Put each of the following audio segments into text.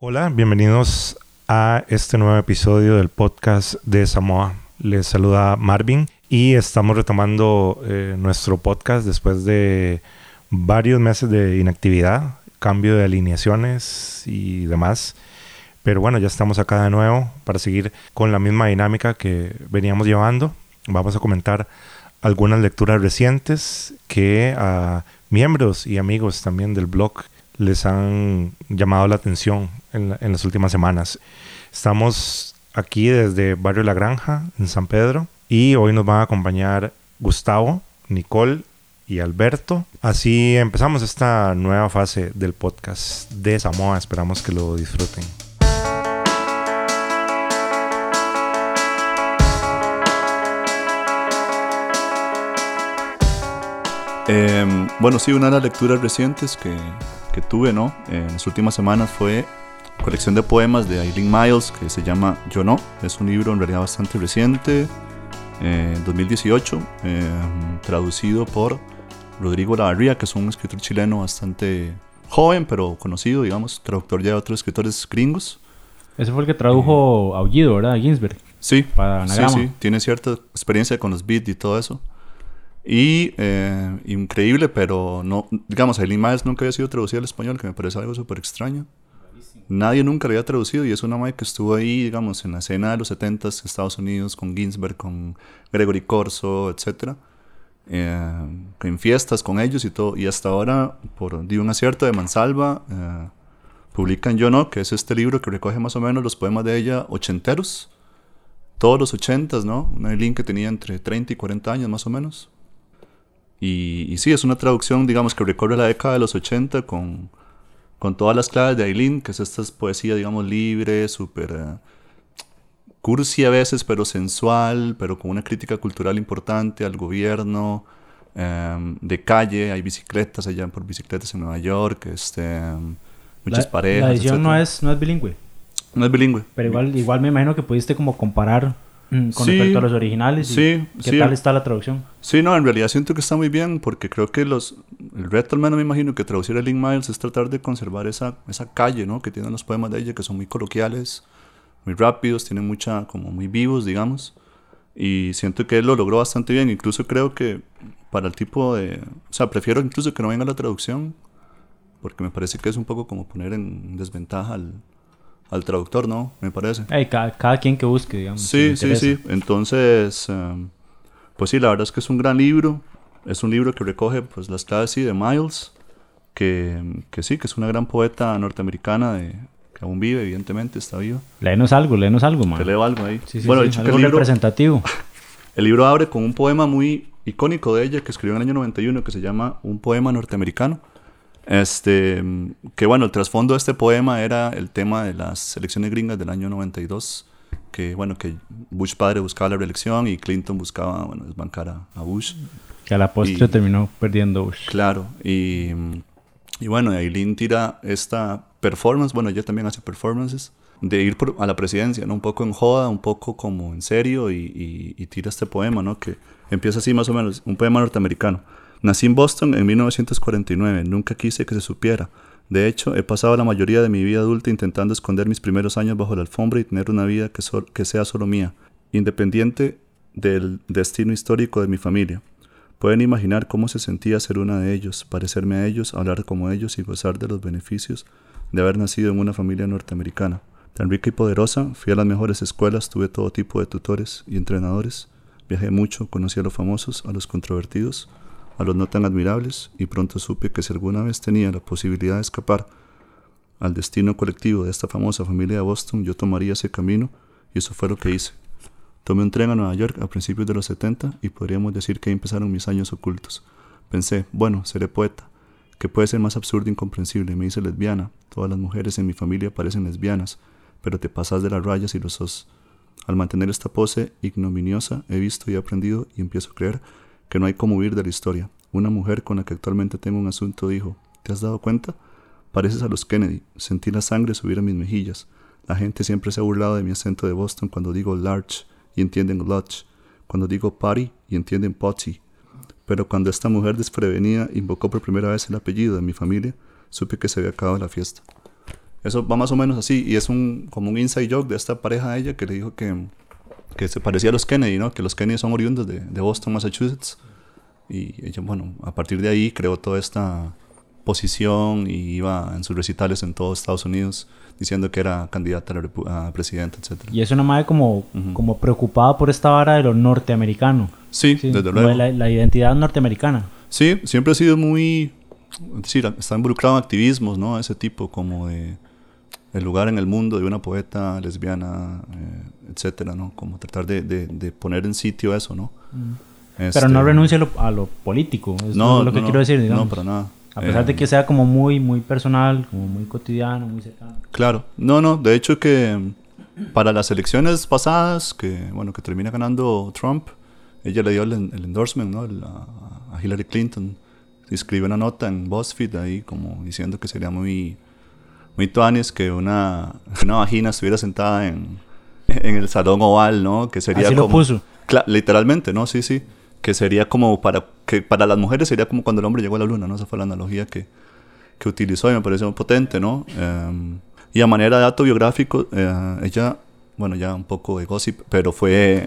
Hola, bienvenidos a este nuevo episodio del podcast de Samoa. Les saluda Marvin y estamos retomando eh, nuestro podcast después de varios meses de inactividad, cambio de alineaciones y demás. Pero bueno, ya estamos acá de nuevo para seguir con la misma dinámica que veníamos llevando. Vamos a comentar algunas lecturas recientes que a miembros y amigos también del blog les han llamado la atención en, en las últimas semanas. Estamos aquí desde Barrio La Granja, en San Pedro, y hoy nos van a acompañar Gustavo, Nicole y Alberto. Así empezamos esta nueva fase del podcast de Samoa. Esperamos que lo disfruten. Eh, bueno, sí, una de las lecturas recientes que, que tuve, ¿no? En las últimas semanas fue colección de poemas de Eileen Miles que se llama Yo No. Es un libro en realidad bastante reciente, eh, 2018, eh, traducido por Rodrigo Lavarría, que es un escritor chileno bastante joven, pero conocido, digamos, traductor ya de otros escritores gringos. Ese fue el que tradujo Aullido, ¿verdad? Ginsberg. Sí, Para sí, sí, tiene cierta experiencia con los beats y todo eso. Y eh, increíble, pero no, digamos, Eileen Miles nunca había sido traducida al español, que me parece algo súper extraño. Nadie nunca la había traducido y es una madre que estuvo ahí, digamos, en la escena de los 70s, Estados Unidos, con Ginsberg, con Gregory Corso, etc. en fiestas con ellos y todo. Y hasta ahora, por di un acierto de Mansalva, eh, publican Yo No, que es este libro que recoge más o menos los poemas de ella ochenteros. Todos los ochentas, ¿no? Una Eileen que tenía entre 30 y 40 años más o menos. Y, y sí, es una traducción, digamos, que recorre la década de los 80 con, con todas las claves de Aileen, que es esta poesía, digamos, libre, súper eh, cursi a veces, pero sensual, pero con una crítica cultural importante al gobierno, eh, de calle, hay bicicletas, allá por bicicletas en Nueva York, este, muchas la, parejas. La edición no es, no es bilingüe. No es bilingüe. Pero igual, igual me imagino que pudiste como comparar con Sí, respecto a los originales. y sí, ¿Qué sí. tal está la traducción? Sí, no, en realidad siento que está muy bien porque creo que los el reto al menos me imagino que traducir a Lynn Miles es tratar de conservar esa, esa calle, ¿no? Que tienen los poemas de ella que son muy coloquiales, muy rápidos, tienen mucha como muy vivos, digamos. Y siento que él lo logró bastante bien, incluso creo que para el tipo de, o sea, prefiero incluso que no venga la traducción porque me parece que es un poco como poner en desventaja al, al traductor, ¿no? Me parece. Cada, cada quien que busque, digamos. Sí, sí, sí. Entonces, em, pues sí, la verdad es que es un gran libro. Es un libro que recoge pues las claves sí, de Miles, que, que sí, que es una gran poeta norteamericana de, que aún vive, evidentemente, está viva. Léenos algo, léenos algo, man. Te leo algo ahí. Sí, sí, bueno, sí, hecho que algo el libro, representativo. el libro abre con un poema muy icónico de ella que escribió en el año 91 que se llama Un poema norteamericano. Este, que bueno, el trasfondo de este poema era el tema de las elecciones gringas del año 92, que bueno, que Bush padre buscaba la reelección y Clinton buscaba, bueno, desbancar a, a Bush. Que a la postre Y- terminó perdiendo Bush. Claro, y, y bueno, Aileen tira esta performance, bueno, ella también hace performances, de ir por- a la presidencia, ¿no? Un poco en joda, un poco como en serio, y, y- y tira este poema, ¿no? Que empieza así más o menos, un poema norteamericano. Nací en Boston en 1949, nunca quise que se supiera. De hecho, he pasado la mayoría de mi vida adulta intentando esconder mis primeros años bajo la alfombra y tener una vida que, sea solo mía, independiente del destino histórico de mi familia. Pueden imaginar cómo se sentía ser una de ellos, parecerme a ellos, hablar como ellos y gozar de los beneficios de haber nacido en una familia norteamericana. Tan rica y poderosa, fui a las mejores escuelas, tuve todo tipo de tutores y entrenadores, viajé mucho, conocí a los famosos, a los controvertidos, a los no tan admirables, y pronto supe que si alguna vez tenía la posibilidad de escapar al destino colectivo de esta famosa familia de Boston, yo tomaría ese camino, y eso fue lo que hice. Tomé un tren a Nueva York a principios de los 70 y podríamos decir que ahí empezaron mis años ocultos. Pensé, bueno, seré poeta. que puede ser más absurdo e incomprensible? Me hice lesbiana. Todas las mujeres en mi familia parecen lesbianas, pero te pasas de las rayas y lo sos. Al mantener esta pose ignominiosa, he visto y aprendido y empiezo a creer que no hay como huir de la historia. Una mujer con la que actualmente tengo un asunto dijo, ¿te has dado cuenta? Pareces a los Kennedy. Sentí la sangre subir a mis mejillas. La gente siempre se ha burlado de mi acento de Boston cuando digo large y entienden lodge, cuando digo party y entienden potty. Pero cuando esta mujer desprevenida invocó por primera vez el apellido de mi familia, supe que se había acabado la fiesta. Eso va más o menos así. Y es un, como un inside joke de esta pareja de ella que le dijo que, que se parecía a los Kennedy, ¿no? Que los Kennedy son oriundos de, de Boston, Massachusetts. Y ella, bueno, a partir de ahí creó toda esta posición y iba en sus recitales en todo Estados Unidos diciendo que era candidata a, a presidenta, etc. Y es una madre como, como preocupada por esta vara de lo norteamericano. Sí, Sí, desde luego. La, la identidad norteamericana. Sí, siempre ha sido muy, es decir, está involucrado en activismos, ¿no? Ese tipo como de el lugar en el mundo de una poeta lesbiana, eh, etcétera, ¿no? Como tratar de, de- de poner en sitio eso, ¿no? Pero Este, no renuncia a lo, a lo político. Es No, lo que no, quiero decir, digamos. No, para nada. A pesar Eh, de que sea como muy, muy personal, como muy cotidiano, muy cercano. Claro, no, no, de hecho que mm, para las elecciones pasadas, que bueno, que termina ganando Trump, ella le dio el, el endorsement, ¿no? El- a, a Hillary Clinton. Escribió una nota en BuzzFeed ahí como diciendo que sería muy, muy tuanis que una, una vagina estuviera sentada en, en el salón oval, ¿no? Que sería Así lo como... puso. Cla- literalmente, ¿no? Sí, sí. Que sería como para que para las mujeres sería como cuando el hombre llegó a la luna, ¿no? Esa fue la analogía que, que utilizó y me pareció muy potente, ¿no? Eh, y a manera de dato biográfico, eh, ella, bueno, ya un poco de gossip, pero fue,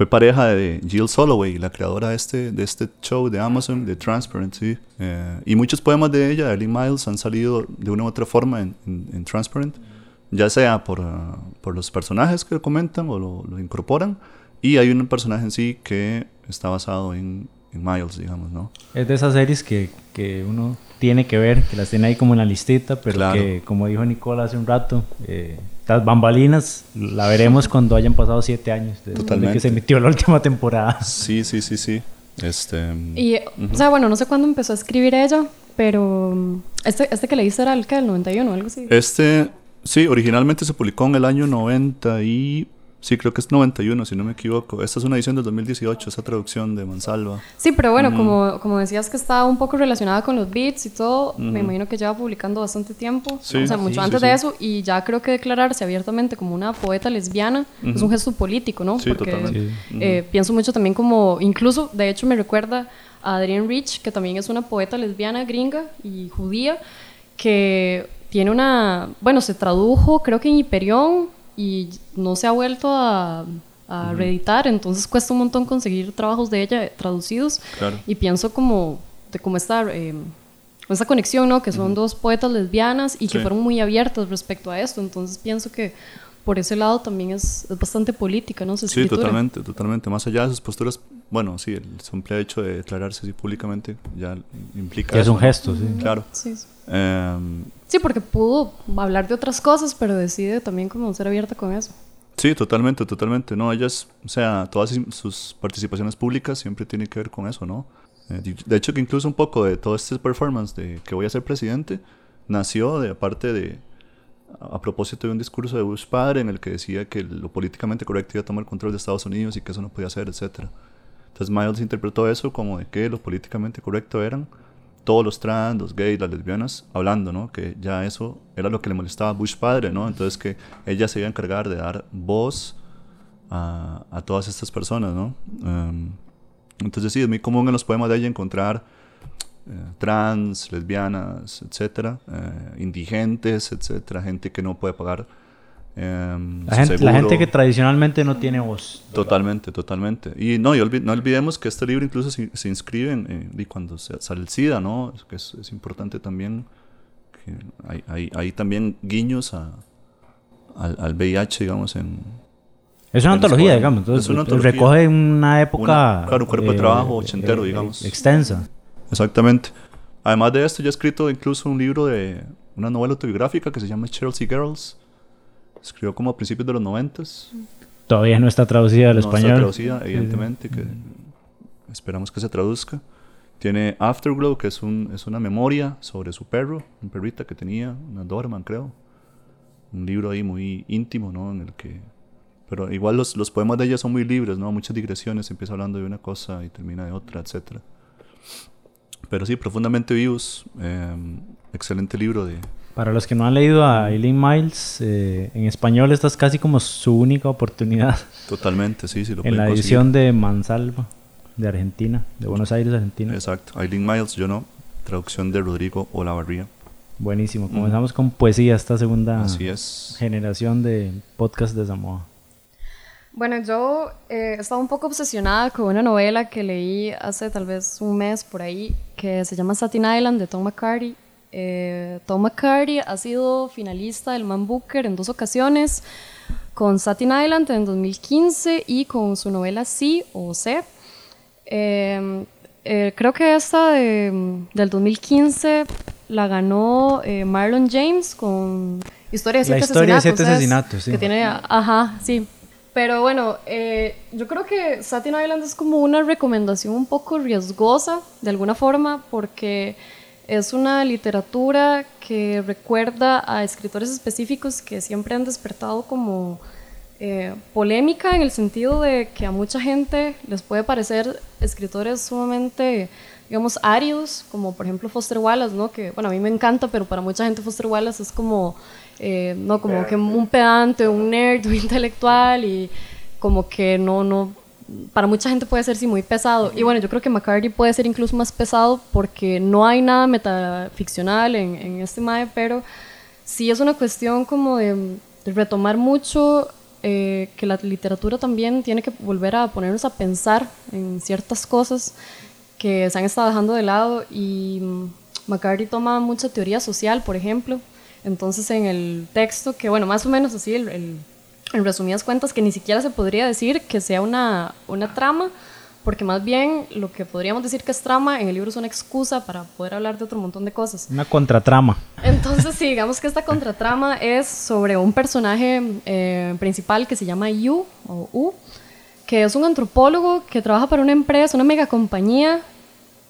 fue pareja de Jill Soloway, la creadora de este, de este show de Amazon, de Transparency. Eh, y muchos poemas de ella, de Eileen Miles, han salido de una u otra forma en, en- en Transparent, ya sea por, ah, por los personajes que comentan o lo, lo incorporan, y hay un personaje en sí que está basado en, en Miles, digamos, ¿no? Es de esas series que, que uno tiene que ver, que las tiene ahí como en la listita, pero Claro. que, como dijo Nicola hace un rato, eh, las bambalinas la veremos cuando hayan pasado siete años desde de Totalmente. que se emitió la última temporada. Sí, sí, sí, sí. Este, Y, o sea, bueno, no sé cuándo empezó a escribir ella, pero mm, este, este que leíste era el que, el 91 o algo así. Este, sí, originalmente se publicó en el año 90 y... Sí, creo que es 91, si no me equivoco. Esta es una edición del 2018, esa traducción de Mansalva. Sí, pero bueno, como, como decías que está un poco relacionada con los beats y todo, me imagino que lleva publicando bastante tiempo, Sí. o sea, Sí, mucho sí, antes sí. de eso, y ya creo que declararse abiertamente como una poeta lesbiana es un gesto político, ¿no? Sí, totalmente. eh, pienso mucho también como, incluso, de hecho me recuerda a Adrienne Rich, que también es una poeta lesbiana gringa y judía, que tiene una, bueno, se tradujo creo que en Hyperion y no se ha vuelto a, a reeditar, entonces cuesta un montón conseguir trabajos de ella traducidos. Claro. Y pienso como de cómo esta, eh, esta conexión, ¿no? Que son dos poetas lesbianas y que Sí. fueron muy abiertas respecto a esto. Entonces pienso que por ese lado también es, es bastante política, ¿no? Su Sí, totalmente, totalmente. Más allá de sus posturas, bueno, sí, el simple hecho de declararse así públicamente ya implica... Que es un gesto, sí. Claro. Sí, sí. Em, Sí, porque pudo hablar de otras cosas, pero decide también como ser abierta con eso. Sí, totalmente, totalmente. No, ellas, o sea, todas sus- participaciones públicas siempre tienen que ver con eso, ¿no? Eh, de hecho, que incluso un poco de todo este performance de que voy a ser presidente nació de aparte de a, propósito de un discurso de Bush padre en el que decía que lo políticamente correcto iba a tomar control de Estados Unidos y que eso no podía ser, etcétera. Entonces Miles interpretó eso como de que lo políticamente correcto eran todos los trans, los gays, las lesbianas, hablando, ¿no? Que ya eso era lo que le molestaba a Bush padre, ¿no? Entonces que ella se iba a encargar de dar voz a, todas estas personas, ¿no? Em, entonces sí, es muy común en los poemas de ella encontrar trans, lesbianas, etcétera, eh, indigentes, etcétera, gente que no puede pagar em, La gente, la gente que tradicionalmente no tiene voz. Totalmente, totalmente. Y no, y olvi- no olvidemos que este libro incluso se, se inscribe en, y cuando se, sale el SIDA, ¿no? Es, que es, es importante también que hay, hay, hay también guiños a, al, al VIH, digamos, en... Es una En antología, digamos. Entonces, Es una antología. recoge una época. Una- claro, un cuerpo de trabajo ochentero, digamos. Extensa. Exactamente. Además de esto, ya ha escrito incluso un libro de una novela autobiográfica que se llama Chelsea Girls. Escribió como a principios de los noventas. Todavía no está traducida al No está español. traducida, evidentemente, que esperamos que se traduzca. Tiene Afterglow, que es, un, es una memoria sobre su perro, un perrita que tenía, una Doberman, creo. Un libro ahí muy íntimo, ¿no? En el que... Pero igual los, los poemas de ella son muy libres, ¿no? Muchas digresiones, empieza hablando de una cosa y termina de otra, etc. Pero sí, profundamente vivos. eh, excelente libro de... Para los que no han leído a Eileen Miles, eh, en español esta es casi como su única oportunidad Totalmente, sí, sí, lo en la conseguir. edición de Mansalva, de Argentina, de Buenos Aires, Argentina. Exacto. Eileen Miles, yo no. Traducción de Rodrigo Olavarría. Buenísimo. Comenzamos con poesía esta segunda Así es. generación de podcast de Samoa. Bueno, yo eh, estaba un poco obsesionada con una novela que leí hace tal vez un mes por ahí, que se llama Satin Island de Tom McCarty. Eh, Tom McCarty ha sido finalista del Man Booker en dos ocasiones, con Satin Island en 2015 y con su novela Sí o C. Eh, eh, creo que esta de- del 2015 la ganó Marlon James con Historia de La siete historia de asesinatos. siete ¿sabes? asesinatos, sí. Que tiene, ajá, sí. Pero bueno, eh, yo creo que Satin Island es como una recomendación un poco riesgosa, de alguna forma, porque es una literatura que recuerda a escritores específicos que siempre han despertado como eh, polémica en el sentido de que a mucha gente les puede parecer escritores sumamente, digamos, áridos, como por ejemplo Foster Wallace, ¿no? Que, bueno, a mí me encanta, pero para mucha gente Foster Wallace es como, eh, no, como que un pedante, un nerd, un intelectual y como que no, no, para mucha gente puede ser sí muy pesado. Y bueno, yo creo que McCarthy puede ser incluso más pesado porque no hay nada metaficcional en, en este mae, pero sí es una cuestión como de, de retomar mucho eh, que la literatura también tiene que volver a ponernos a pensar en ciertas cosas que se han estado dejando de lado y mm, McCarthy toma mucha teoría social, por ejemplo. Entonces en el texto, que bueno, más o menos así, el, el- en resumidas cuentas, que ni siquiera se podría decir que sea una, una trama, porque más bien lo que podríamos decir que es trama en el libro es una excusa para poder hablar de otro montón de cosas. Una contratrama. Entonces, sí, digamos que esta contratrama es sobre un personaje eh, principal que se llama Yu, o U, que es un antropólogo que trabaja para una empresa, una megacompañía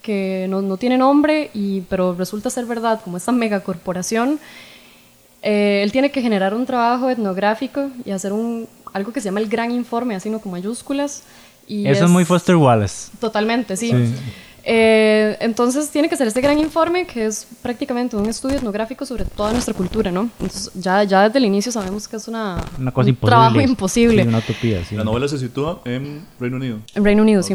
que no, no tiene nombre, y, pero resulta ser verdad, como esta megacorporación. Eh, él tiene que generar un trabajo etnográfico y hacer un, algo que se llama el gran informe, así no con mayúsculas. Y Eso es muy Foster Wallace. Totalmente, sí. Sí. Eh, entonces tiene que ser este gran informe que es prácticamente un estudio etnográfico sobre toda nuestra cultura, ¿no? Entonces ya, ya desde el inicio sabemos que es una, Una cosa un imposible. trabajo imposible. Sí, una utopía, sí. La novela se sitúa en Reino Unido. En Reino Unido, sí.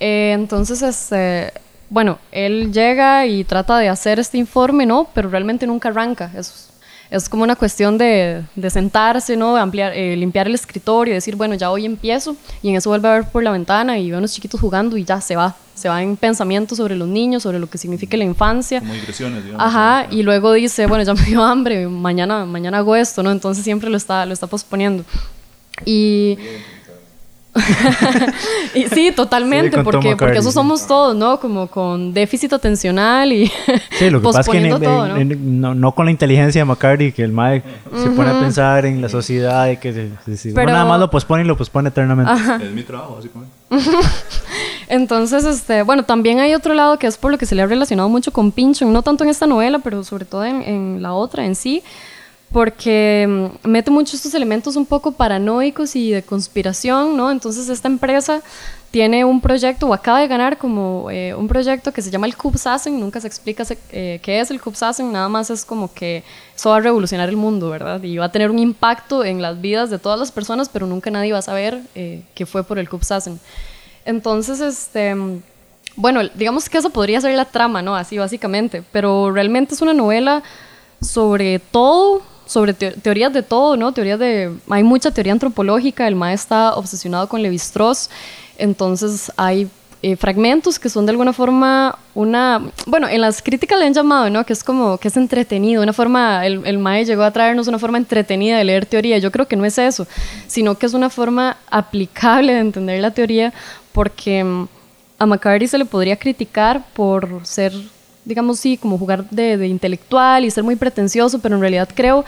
Eh, entonces, este, bueno, él llega y trata de hacer este informe, ¿no? Pero realmente nunca arranca. Es, es como una cuestión de, de sentarse, ¿no? Ampliar, eh, limpiar el escritorio, decir, bueno, ya hoy empiezo. Y en eso vuelve a ver por la ventana y ve a unos chiquitos jugando y ya se va. Se va en pensamientos sobre los niños, sobre lo que significa la infancia. Como digresiones, digamos. Ajá, y luego dice, bueno, ya me dio hambre, mañana, mañana hago esto, ¿no? Entonces siempre lo está, lo está posponiendo. Y... y sí, totalmente, Sí, porque, porque eso somos todos, ¿no? Como con déficit atencional y Sí, lo que pasa es que en- todo, ¿no? en- no, no con la inteligencia de McCarthy, que el mae se pone a pensar en la sociedad y que se- se- si uno Pero- nada más lo pospone y lo pospone eternamente. Es mi trabajo, básicamente. Entonces, este, bueno, también hay otro lado que es por lo que se le ha relacionado mucho con Pynchon, no tanto en esta novela, pero sobre todo en, en la otra en sí, porque mm, mete mucho estos elementos un poco paranoicos y de conspiración, ¿no? Entonces esta empresa tiene un proyecto, o acaba de ganar como eh, un proyecto que se llama el Cubsassen, nunca se explica se- eh, qué es el Cubsassen, nada más es como que eso va a revolucionar el mundo, ¿verdad? Y va a tener un impacto en las vidas de todas las personas, pero nunca nadie va a saber eh, fue por el Cubsassen. Entonces, este, bueno, digamos que eso podría ser la trama, ¿no? Así básicamente, pero realmente es una novela sobre todo, sobre teo- teorías de todo, ¿no? Teorías de, hay mucha teoría antropológica, el maestro está obsesionado con Levi-Strauss, entonces hay eh, fragmentos que son de alguna forma una, bueno, en las críticas le han llamado, ¿no? Que es como, que es entretenido, una forma, el, el Mae llegó a traernos una forma entretenida de leer teoría, yo creo que no es eso, sino que es una forma aplicable de entender la teoría, porque mm, a McCarthy se le podría criticar por ser, digamos, sí, como jugar de, intelectual y ser muy pretencioso, pero en realidad creo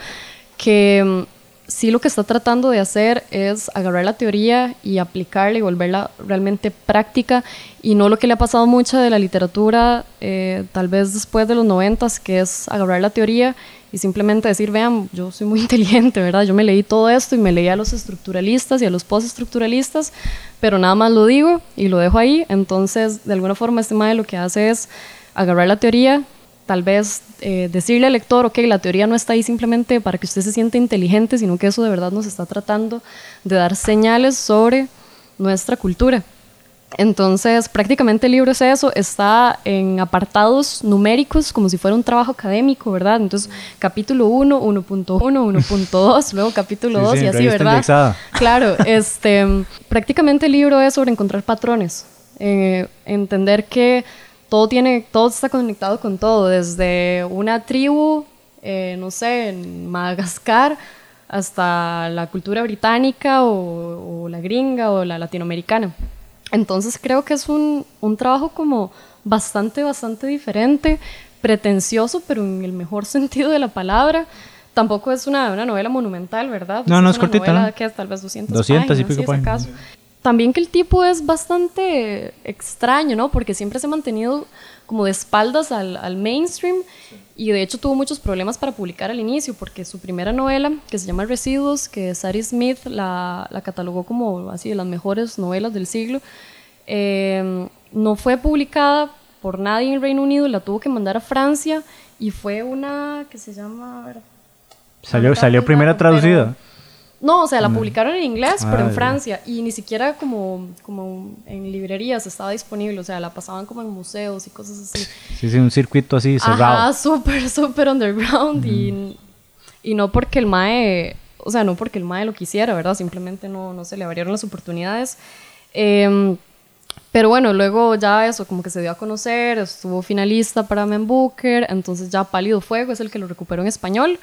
que mm, sí lo que está tratando de hacer es agarrar la teoría y aplicarla y volverla realmente práctica y no lo que le ha pasado mucho de la literatura, eh, tal vez después de los noventas, que es agarrar la teoría y simplemente decir, vean, yo soy muy inteligente, ¿verdad? Yo me leí todo esto y me leí a los estructuralistas y a los postestructuralistas, pero nada más lo digo y lo dejo ahí. Entonces, de alguna forma, este mae lo que hace es agarrar la teoría, tal vez eh, decirle al lector, ok, la teoría no está ahí simplemente para que usted se sienta inteligente, sino que eso de verdad nos está tratando de dar señales sobre nuestra cultura. Entonces, prácticamente el libro es eso, está en apartados numéricos, como si fuera un trabajo académico, ¿verdad? Entonces, capítulo 1, 1.1, 1.2, luego capítulo 2 Sí, sí, y así, ¿verdad? indexada. Claro, este, prácticamente el libro es sobre encontrar patrones, eh, entender que todo, tiene, todo está conectado con todo, desde una tribu, eh, no sé, en Madagascar, hasta la cultura británica o, o la gringa o la latinoamericana. Entonces creo que es un, un trabajo como bastante, bastante diferente, pretencioso, pero en el mejor sentido de la palabra. Tampoco es una, una novela monumental, ¿verdad? No, no, es cortita, novela ¿no? que es tal vez 200, 200 y páginas, pico sí, si páginas. También que el tipo es bastante extraño, ¿no? Porque siempre se ha mantenido como de espaldas al, al mainstream y de hecho tuvo muchos problemas para publicar al inicio porque su primera novela, que se llama Residuos, que Sadie Smith la, la catalogó como así de las mejores novelas del siglo, eh, no fue publicada por nadie en el Reino Unido, la tuvo que mandar a Francia y fue una que se llama... a ver, Salió, salió pero- traducida. No, o sea, la publicaron en inglés, Ah, pero en ya. Francia. Y ni siquiera como, como en librerías estaba disponible. O sea, la pasaban como en museos y cosas así. Sí, sí, un circuito así cerrado. Ajá, súper, súper underground. y, y no porque el MAE, o sea, no porque el MAE lo quisiera, ¿verdad? Simplemente no, no se le abrieron las oportunidades. Em, pero bueno, luego ya eso, como que se dio a conocer, estuvo finalista para Man Booker, entonces ya Pálido Fuego es el que lo recuperó en español.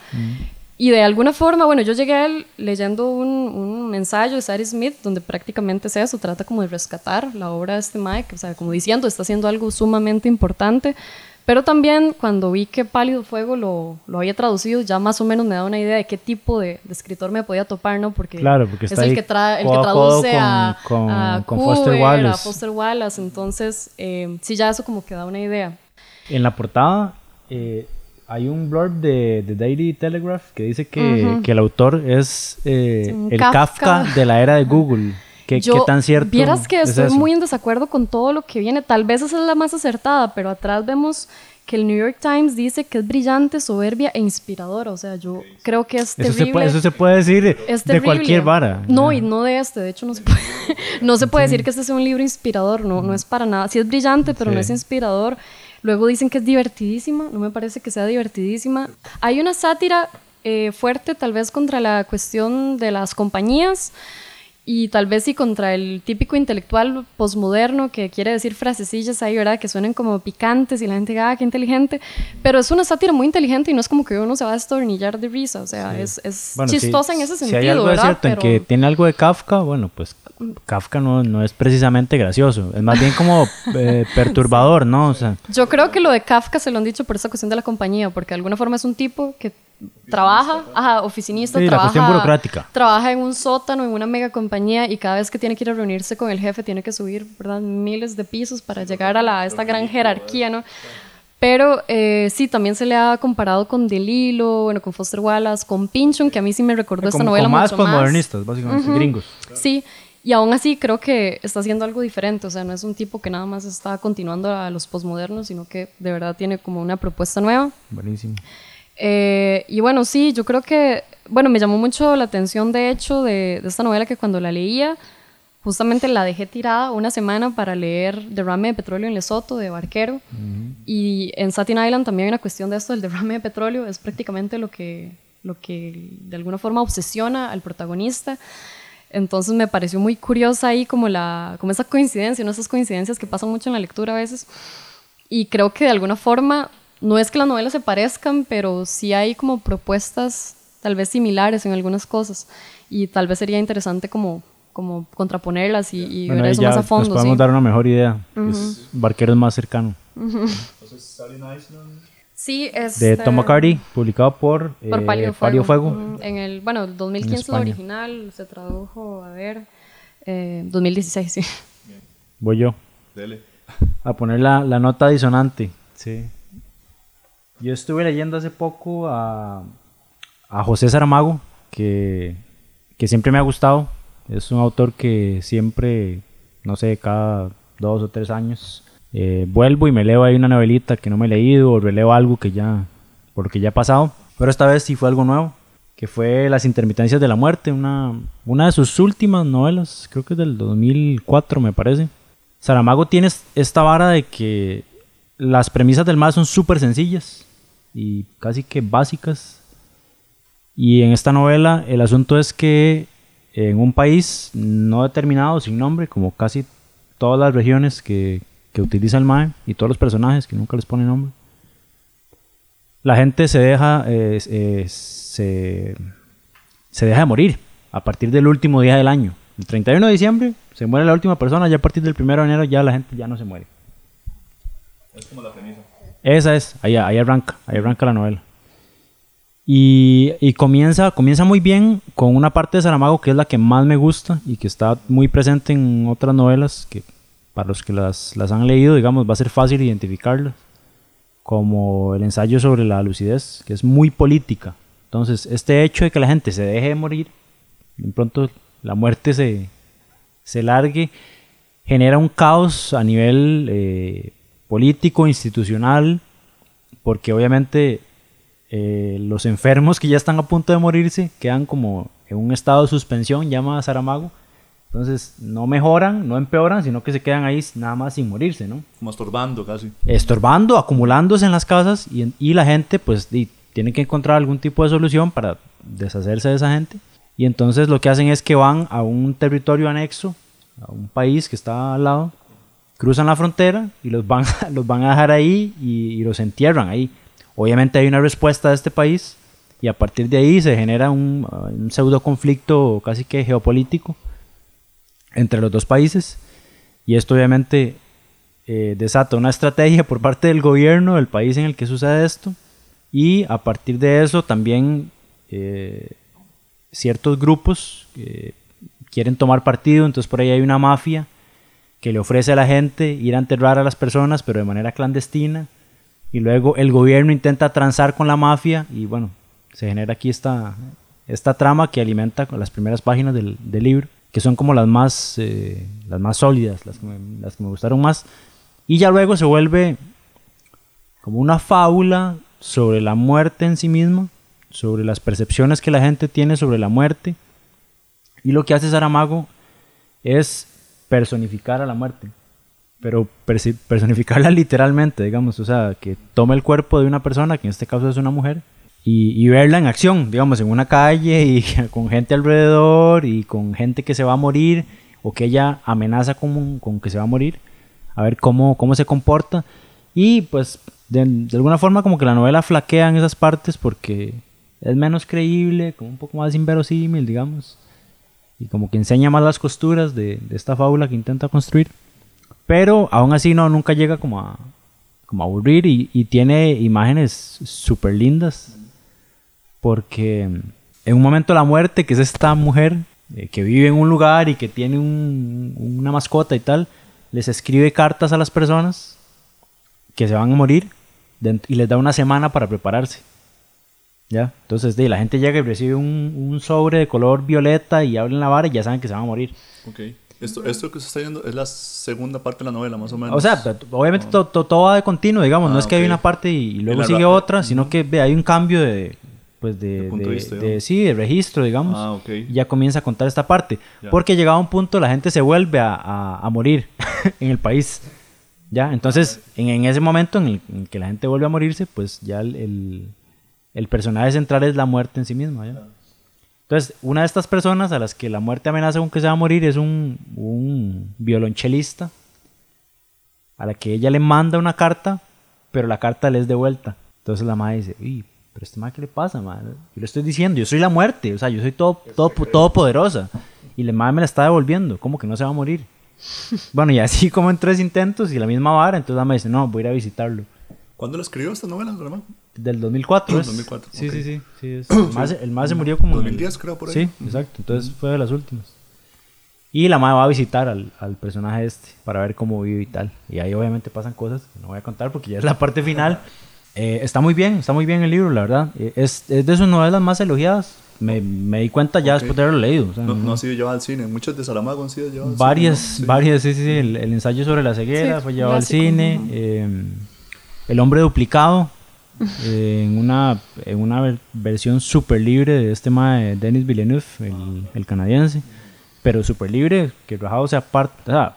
Y de alguna forma, bueno, yo llegué a él leyendo un, un ensayo de Sadie Smith, donde prácticamente es eso, trata como de rescatar la obra de este Mike, o sea, como diciendo, está haciendo algo sumamente importante. Pero también cuando vi que Pálido Fuego lo, lo había traducido, ya más o menos me da una idea de qué tipo de, de escritor me podía topar, ¿no? Porque, Claro, porque es el que, tra- el que traduce con- a, con- a con Foster Cooper, Wallace. a Foster Wallace. Entonces, eh, sí, ya eso como que da una idea. En la portada eh, hay un blurb de, de Daily Telegraph que dice que, que el autor es eh, Sí, el Kafka. Kafka. de la era de Google. ¿Qué, Yo, qué tan cierto Vieras que es estoy eso? muy en desacuerdo con todo lo que viene. Tal vez esa es la más acertada, pero atrás vemos que el New York Times dice que es brillante, soberbia e inspiradora. O sea, yo creo que es Eso se, terrible. puede, eso se puede decir de terrible. cualquier vara. No, Ya. y no de este. De hecho, no se puede, no se puede decir que este sea un libro inspirador. No, no es para nada. Sí es brillante, pero no Sí. es inspirador. Luego dicen que es divertidísima. No me parece que sea divertidísima. Hay una sátira eh, fuerte, tal vez, contra la cuestión de las compañías. Y tal vez sí contra el típico intelectual posmoderno que quiere decir frasecillas ahí, ¿verdad? Que suenen como picantes y la gente diga, ah, qué inteligente. Pero es una sátira muy inteligente y no es como que uno se va a destornillar de risa. O sea, es, es Bueno, si- chistosa en ese si sentido, hay algo ¿verdad? de cierto en que tiene algo de Kafka, bueno, pues Kafka no, no es precisamente gracioso. Es más bien como eh, perturbador, ¿no? O sea, Yo creo que lo de Kafka se lo han dicho por esa cuestión de la compañía, porque de alguna forma es un tipo que trabaja, ajá, oficinista, Sí, la trabaja, cuestión burocrática. trabaja en un sótano, en una mega compañía y cada vez que tiene que ir a reunirse con el jefe tiene que subir, ¿verdad? Miles de pisos para llegar a, la, a esta gran jerarquía, ¿no? Pero eh, sí, también se le ha comparado con Delilo, bueno, con Foster Wallace, con Pynchon, que a mí sí me recordó esta como, novela como más mucho más. postmodernistas, básicamente, gringos. Sí, y aún así creo que está haciendo algo diferente, o sea, no es un tipo que nada más está continuando a los posmodernos, sino que de verdad tiene como una propuesta nueva. Buenísimo. Eh, y bueno, sí, yo creo que, bueno, me llamó mucho la atención de hecho de, de esta novela que cuando la leía, justamente la dejé tirada una semana para leer Derrame de Petróleo en Lesoto de Barquero. Y en Satin Island también hay una cuestión de esto del derrame de petróleo, es prácticamente lo que, lo que de alguna forma obsesiona al protagonista. Entonces me pareció muy curiosa ahí como, la, como esa coincidencia, ¿no? esas coincidencias que pasan mucho en la lectura a veces. Y creo que de alguna forma, no es que las novelas se parezcan, pero sí hay como propuestas tal vez similares en algunas cosas. Y tal vez sería interesante como, como contraponerlas y, y Bueno, ver eso ya más a fondo. nos podemos sí. dar una mejor idea. Es Barquero es más cercano. Sí, es De Tom McCarty, publicado por, Por eh, Pálido Fuego. Pálido Fuego. En el, bueno, el 2015 la España. original, se tradujo, a ver, eh, 2016, sí. Voy yo. Dele. A poner la, la nota disonante. Sí. Yo estuve leyendo hace poco a, a José Saramago, que, que siempre me ha gustado. Es un autor que siempre, no sé, cada dos o tres años eh, vuelvo y me leo ahí una novelita que no me he leído o releo algo que ya, porque ya ha pasado. Pero esta vez sí fue algo nuevo, que fue Las intermitencias de la muerte, una, una de sus últimas novelas, creo que es del 2004 me parece. Saramago tiene esta vara de que las premisas del mal son súper sencillas y casi que básicas. Y en esta novela el asunto es que en un país no determinado, sin nombre, como casi todas las regiones que, que utiliza el MAE y todos los personajes que nunca les pone nombre, la gente se deja, eh, se, se deja de morir a partir del último día del año. El 31 de diciembre se muere la última persona, ya a partir del 1 de enero ya la gente ya no se muere. Es como la premisa. Esa es, ahí, ahí arranca, ahí arranca la novela. Y, y, comienza, comienza muy bien con una parte de Saramago que es la que más me gusta y que está muy presente en otras novelas que para los que las, las han leído, digamos, va a ser fácil identificarlas. Como el ensayo sobre la lucidez, que es muy política. Entonces, este hecho de que la gente se deje de morir, de pronto la muerte se, se largue, genera un caos a nivel eh, político, institucional, porque obviamente eh, los enfermos que ya están a punto de morirse quedan como en un estado de suspensión, llama Saramago. Entonces no mejoran, no empeoran, sino que se quedan ahí nada más sin morirse, ¿no? Como estorbando casi. Estorbando, acumulándose en las casas y, y la gente pues y, tiene que encontrar algún tipo de solución para deshacerse de esa gente. Y entonces lo que hacen es que van a un territorio anexo, a un país que está al lado, cruzan la frontera y los van, los van a dejar ahí y, los entierran ahí. Obviamente hay una respuesta de este país y a partir de ahí se genera un, un pseudo conflicto casi que geopolítico entre los dos países y esto obviamente eh, desata una estrategia por parte del gobierno del país en el que sucede esto y a partir de eso también eh, ciertos grupos quieren tomar partido, entonces por ahí hay una mafia que le ofrece a la gente ir a enterrar a las personas pero de manera clandestina y luego el gobierno intenta transar con la mafia y bueno, se genera aquí esta, esta trama que alimenta con las primeras páginas del, del libro que son como las más, eh, las más sólidas, las que, me, las que me gustaron más. Y ya luego se vuelve como una fábula sobre la muerte en sí misma, sobre las percepciones que la gente tiene sobre la muerte. Y lo que hace Saramago es personificar a la muerte, pero personificarla literalmente, digamos, o sea, que toma el cuerpo de una persona, que en este caso es una mujer, y, y, verla en acción, digamos, en una calle y con gente alrededor y con gente que se va a morir o que ella amenaza con, con que se va a morir, a ver cómo, cómo se comporta. Y pues de, de, alguna forma como que la novela flaquea en esas partes porque es menos creíble, como un poco más inverosímil, digamos. Y como que enseña más las costuras de, de esta fábula que intenta construir. Pero aún así no, nunca llega como a, como a aburrir y, y tiene imágenes súper lindas porque en un momento la muerte, que es esta mujer eh, que vive en un lugar y que tiene un, una mascota y tal, les escribe cartas a las personas que se van a morir y les da una semana para prepararse. ¿Ya? Entonces, de, la gente llega y recibe un, un sobre de color violeta y habla en la vara y ya saben que se van a morir. Ok. Esto, esto que se está viendo es la segunda parte de la novela, más o menos. O sea, obviamente todo, todo, todo va de continuo, digamos. Ah, no es que okay. hay una parte y, y luego sigue otra, sino que ve, hay un cambio de, pues de, de, de, vista, de sí, de registro, digamos. Ah, okay. Y ya comienza a contar esta parte. Ya. Porque llegado a un punto la gente se vuelve a, a, a morir en el país. ¿Ya? Entonces, en, en, ese momento en el en que la gente vuelve a morirse, pues ya el, el, el personaje central es la muerte en sí misma. ¿ya? Entonces, una de estas personas a las que la muerte amenaza con que se va a morir es un, un violonchelista a la que ella le manda una carta, pero la carta le es de vuelta. Entonces la madre dice, uy, pero este mal, ¿qué le pasa, man? Yo le estoy diciendo, yo soy la muerte, o sea, yo soy todo, todo, todo poderosa. Y la madre me la está devolviendo, como que no se va a morir. bueno, y así como en tres intentos y la misma vara, entonces la me dice, no, voy a ir a visitarlo. ¿Cuándo lo escribió esta novela, hermano? Del 2004. Es. 2004. Sí, okay. sí, sí, sí. Es. El más, el más se murió como... 2010 el... creo por ahí. Sí, exacto. Entonces fue de las últimas. Y la madre va a visitar al, al, personaje este para ver cómo vive y tal. Y ahí obviamente pasan cosas que no voy a contar porque ya es la parte final. Eh, está muy bien, está muy bien el libro, la verdad. Eh, es, es, de sus novelas más elogiadas. Me, me di cuenta ya okay. después de haberlo leído. O sea, no, no, ha sido llevado al cine. Muchas de Saramago han sido llevadas varias, al cine. ¿no? Varias, sí, sí, sí. El, el, ensayo sobre la ceguera sí, fue llevado clásico. al cine. Eh, el hombre duplicado. Eh, en una, en una ver versión súper libre de este tema de Denis Villeneuve, el, el canadiense. pero súper libre, que Rajado sea parte, o sea,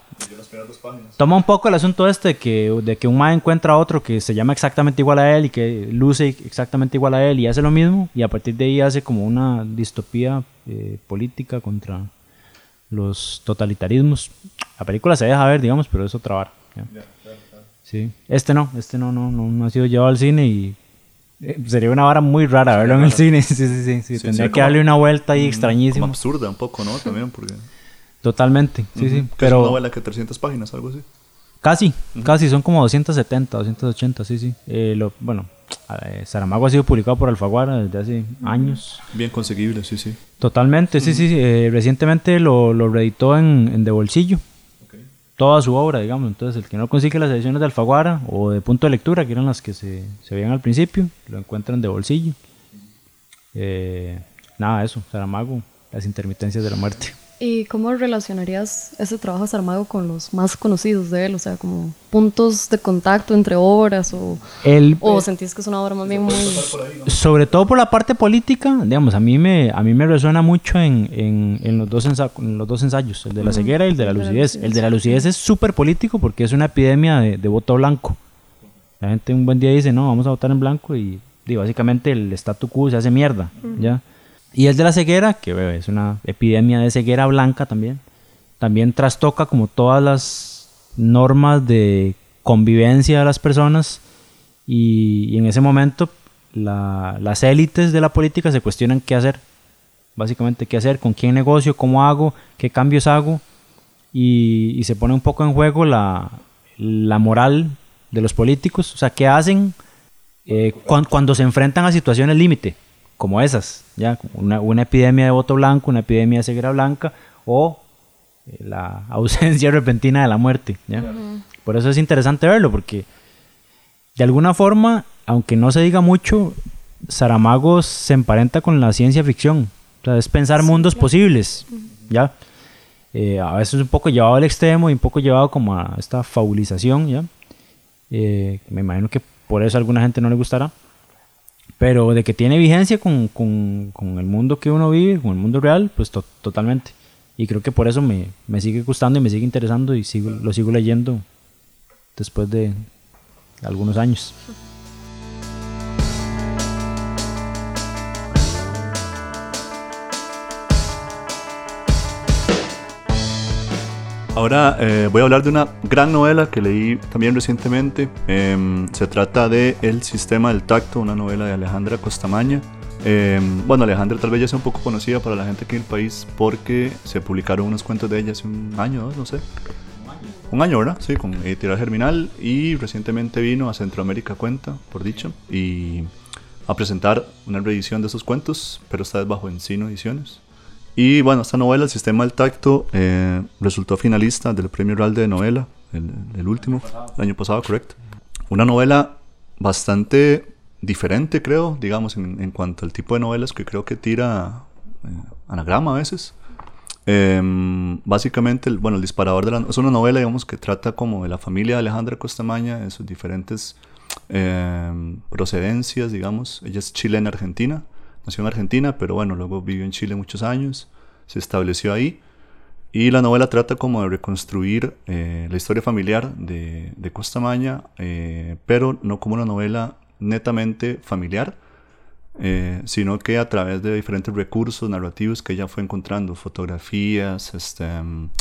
toma un poco el asunto este de que, de que un mae encuentra a otro que se llama exactamente igual a él y que luce exactamente igual a él y hace lo mismo y a partir de ahí hace como una distopía eh, política contra los totalitarismos. La película se deja ver, digamos, pero es otra vara. ¿ya? Sí. Este no, este no, no, no, no ha sido llevado al cine y eh, sería una vara muy rara verlo en el cine. Sí, sí, sí. sí. Tendría que darle una vuelta ahí Como extrañísima. absurda un poco, ¿no? También porque... Totalmente, sí, sí. Pero Es una novela que 300 páginas, algo así. casi, casi, son como 270, 280, sí, sí. Eh, lo, bueno, Saramago ha sido publicado por Alfaguara desde hace años. Bien conseguible, sí, sí. Totalmente, sí, sí. sí. Eh, recientemente lo, lo reeditó en, en De Bolsillo. Toda su obra, digamos. Entonces, el que no consigue las ediciones de Alfaguara o de punto de lectura, que eran las que se, se veían al principio, lo encuentran de bolsillo. Eh, nada, eso, Saramago, las intermitencias de la muerte. ¿Y cómo relacionarías ese trabajo de Saramago con los más conocidos de él? O sea, como puntos de contacto entre obras o, El, o sentís que es una obra más bien muy... sobre todo por la parte política, digamos, a mí me, a mí me resuena mucho en, en, en los, dos ensa- en los dos ensayos, el de la ceguera y el de la lucidez. El de la lucidez es súper político porque es una epidemia de, de voto blanco. La gente un buen día dice, no, vamos a votar en blanco y, y básicamente el statu quo se hace mierda, ¿ya? Y el de la ceguera, que es una epidemia de ceguera blanca también, también trastoca como todas las normas de convivencia de las personas y, en ese momento la- las élites de la política se cuestionan qué hacer, básicamente qué hacer, con quién negocio, cómo hago, qué cambios hago y, se pone un poco en juego la, moral de los políticos, o sea, qué hacen eh, cuan- cuando se enfrentan a situaciones límite, como esas, ya una, una epidemia de voto blanco, una epidemia de ceguera blanca o eh, la ausencia repentina de la muerte. ¿ya? Por eso es interesante verlo, porque de alguna forma, aunque no se diga mucho, Saramago se emparenta con la ciencia ficción. O sea, es pensar mundos posibles, ¿ya? Eh, a veces un poco llevado al extremo y un poco llevado como a esta fabulización, ¿ya? Eh, me imagino que por eso a alguna gente no le gustará. Pero de que tiene vigencia con, con- con el mundo que uno vive, con el mundo real, pues to- totalmente. Y creo que por eso me, me sigue gustando y me sigue interesando y sigo, lo sigo leyendo después de algunos años. Ahora eh, voy a hablar de una gran novela que leí también recientemente. Em, se trata de El sistema del tacto, una novela de Alejandra Costamaña. Em, bueno, Alejandra tal vez ya sea un poco conocida para la gente aquí en el país porque se publicaron unos cuentos de ella hace un año, no sé. Un año, ¿verdad? Sí, con Editorial Germinal y recientemente vino a Centroamérica Cuenta, por dicho, y a presentar una reedición de esos cuentos, pero esta vez bajo Encino Ediciones. Y bueno, esta novela, El Sistema del Tacto, eh, resultó finalista del Premio Real de Novela, el, el último, el año pasado, correcto. Una novela bastante diferente, creo, digamos, en, en cuanto al tipo de novelas que creo que tira eh, anagrama a veces. Em, básicamente, el, bueno, el disparador de la, es una novela, digamos, que trata como de la familia de Alejandra Costamaña, de sus diferentes em, procedencias, digamos. Ella es chilena-argentina, nació en Argentina, pero bueno, luego vivió en Chile muchos años, se estableció ahí. Y la novela trata como de reconstruir eh, la historia familiar de, de Costamaña, eh, pero no como una novela netamente familiar, eh, sino que a través de diferentes recursos narrativos que ella fue encontrando, fotografías, este, mm,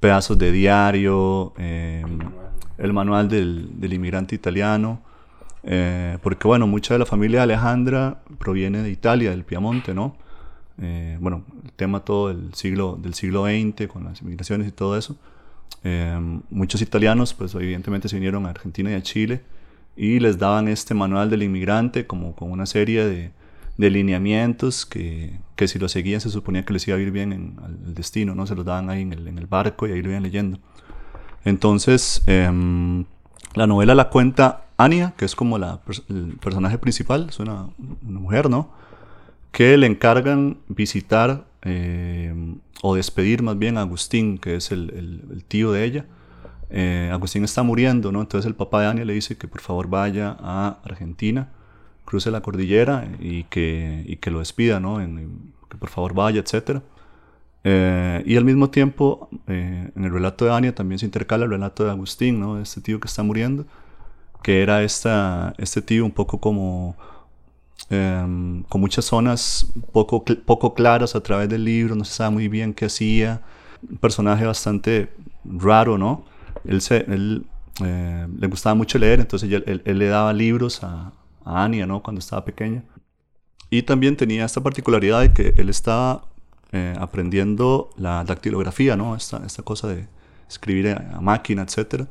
pedazos de diario, el manual del, del inmigrante italiano, eh, porque bueno, mucha de la familia de Alejandra proviene de Italia, del Piamonte, ¿no? Eh, bueno, el tema todo del siglo, del siglo XX, con las inmigraciones y todo eso. Eh, muchos italianos, pues evidentemente se vinieron a Argentina y a Chile y les daban este manual del inmigrante como con una serie de, de lineamientos que, que si lo seguían se suponía que les iba a ir bien en al- destino, ¿no? Se los daban ahí en el, en el barco y ahí lo iban leyendo. Entonces, em, la novela la cuenta Ania, que es como la, el personaje principal, es una, una mujer, ¿no? Que le encargan visitar em, o despedir más bien a Agustín, que es el, el- el tío de ella. Eh, Agustín está muriendo, ¿no? Entonces el papá de Ania le dice que por favor vaya a Argentina, cruce la cordillera y que, y que lo despida, ¿no? En- que por favor vaya, etcétera. Eh, y al mismo tiempo, eh, en el relato de Ania también se intercala el relato de Agustín, ¿no? Este tío que está muriendo, que era esta, este tío un poco como em, con muchas zonas poco, poco claras a través del libro, no se sabe muy bien qué hacía, un personaje bastante raro, ¿no? Él, se, él eh, le gustaba mucho leer, entonces él, él, le daba libros a, a, ¿no? Cuando estaba pequeña. Y también tenía esta particularidad de que él estaba eh, aprendiendo la dactilografía, ¿no? Esta, esta cosa de escribir a, máquina, etc.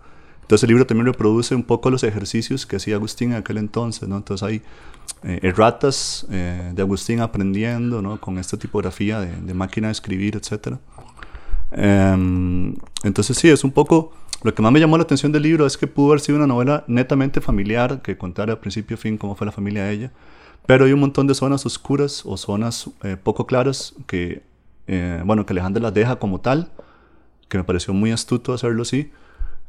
Entonces el libro también reproduce un poco los ejercicios que hacía Agustín en aquel entonces, ¿no? Entonces hay eh, erratas eh, de Agustín aprendiendo, ¿no? Con esta tipografía de, máquina de escribir, etc. Em, entonces sí, es un poco... Lo que más me llamó la atención del libro es que pudo haber sido una novela netamente familiar, que contara a principio a fin cómo fue la familia de ella, pero hay un montón de zonas oscuras o zonas eh, poco claras que, eh, bueno, que Alejandra las deja como tal, que me pareció muy astuto hacerlo así,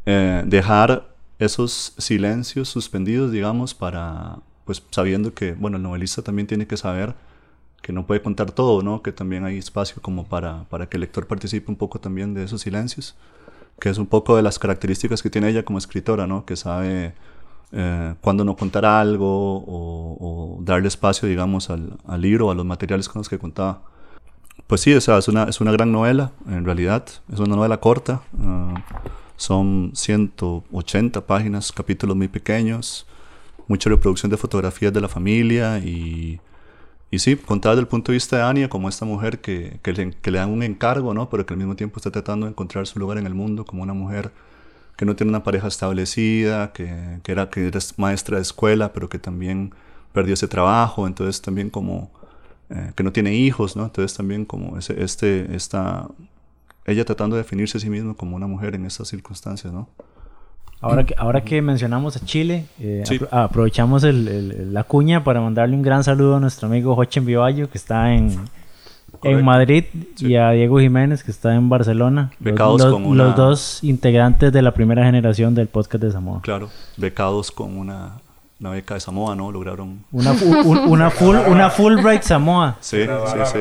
eh, dejar esos silencios suspendidos, digamos, para, pues sabiendo que, bueno, el novelista también tiene que saber que no puede contar todo, ¿no? Que también hay espacio como para, para que el lector participe un poco también de esos silencios, que es un poco de las características que tiene ella como escritora, ¿no? Que sabe eh, cuándo no contar algo o, darle espacio, digamos, al, al, libro o a los materiales con los que contaba. Pues sí, o es una, es una gran novela, en realidad, es una novela corta, uh, son 180 páginas, capítulos muy pequeños, mucha reproducción de fotografías de la familia y y sí, contar desde el punto de vista de Anya como esta mujer que, que, le, que, dan un encargo, ¿no? Pero que al mismo tiempo está tratando de encontrar su lugar en el mundo como una mujer que no tiene una pareja establecida, que, que era, que era maestra de escuela, pero que también perdió ese trabajo, entonces también como eh, que no tiene hijos, ¿no? Entonces también como ese, este, esta, ella tratando de definirse a sí misma como una mujer en estas circunstancias, ¿no? Ahora que, ahora que mencionamos a Chile, eh, sí. apro aprovechamos el, el, la cuña para mandarle un gran saludo a nuestro amigo Jochen Vivallo, que está en, en Madrid, sí. y a Diego Jiménez, que está en Barcelona. Becados los, con una... los dos integrantes de la primera generación del podcast de Samoa. Claro, becados con una, una beca de Samoa, ¿no? Lograron... Una, un, una, full, una Fulbright Samoa. Sí, sí, sí.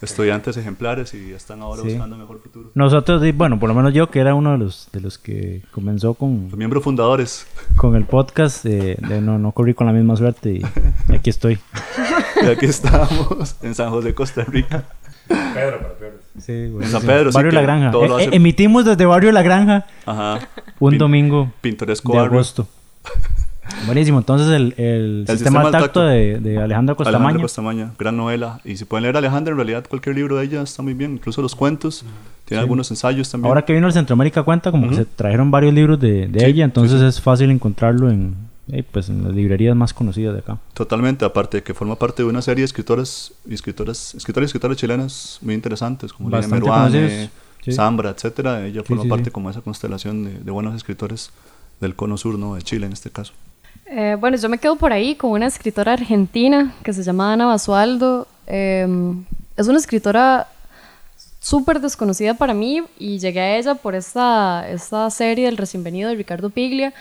Estudiantes ejemplares y están ahora sí. buscando mejor futuro. Nosotros, bueno, por lo menos yo, que era uno de los, de los que comenzó con... Los miembros fundadores. Con el podcast, eh, de no, no corrí con la misma suerte y, aquí estoy. y aquí estamos, en San José, Costa Rica. Pedro, para Pedro. Sí, bueno, en San Pedro, Barrio sí, La Granja. Eh, hace- eh, emitimos desde Barrio La Granja Ajá. un Pin- domingo Pintoresco de barrio. agosto. Buenísimo. Entonces, el, el, sistema, al tacto, de, de Alejandra Costamaña. Alejandra Costamaña, gran novela. Y si pueden leer a Alejandra, en realidad cualquier libro de ella está muy bien, incluso los cuentos. Tiene Sí. algunos ensayos también. Ahora que vino el Centroamérica Cuenta, como que se trajeron varios libros de, de Sí, ella, entonces sí, es fácil encontrarlo en, eh, pues, en las librerías más conocidas de acá. Totalmente, aparte de que forma parte de una serie de escritoras y escritoras, escritoras y escritoras chilenas muy interesantes, como Lina Meruane. Zambra, etcétera. Ella forma parte como esa constelación de, de buenos escritores del cono sur, ¿no? De Chile en este caso. Eh, bueno, yo me quedo por ahí con una escritora argentina que se llama Ana Basualdo. Eh, es una escritora súper desconocida para mí y llegué a ella por esta, esta serie del recién venido de Ricardo Piglia,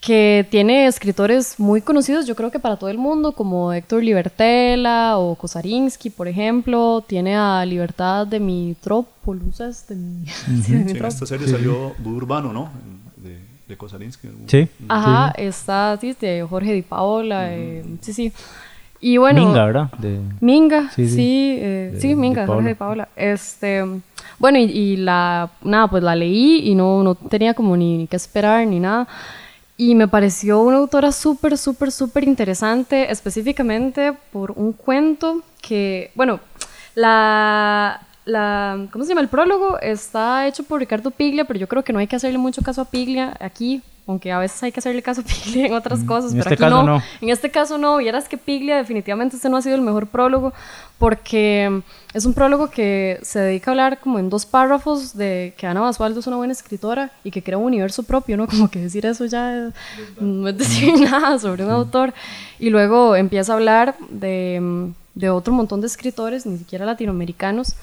que tiene escritores muy conocidos, yo creo que para todo el mundo, como Héctor Libertela o Kosarinsky, por ejemplo. Tiene a Libertad de Mitrópolis, de, mi- sí, de Sí, en esta serie salió Urbano, ¿no? De Kosarinsky. Sí. Ajá, está sí, de Jorge Di Paola, eh, sí, sí. Y bueno, Minga, ¿verdad? De, Minga, sí, Sí, eh, De- sí, de Minga, Paola. Jorge Di Paola. Este, bueno, y, y la, nada, pues la leí y no, no tenía como ni, ni qué esperar ni nada. Y me pareció una autora súper, súper, súper interesante, específicamente por un cuento que, bueno, la, la, ¿cómo se llama? El prólogo está hecho por Ricardo Piglia, pero yo creo que no hay que hacerle mucho caso a Piglia aquí, aunque a veces hay que hacerle caso a Piglia en otras cosas, en pero este aquí caso no. no. En este caso no, vieras que Piglia definitivamente este no ha sido el mejor prólogo porque es un prólogo que se dedica a hablar como en dos párrafos de que Ana Basualdo es una buena escritora y que crea un universo propio, ¿no? Como que decir eso ya es- no es decir nada sobre un autor. Y luego empieza a hablar de, mm, de otro montón de escritores, ni siquiera latinoamericanos,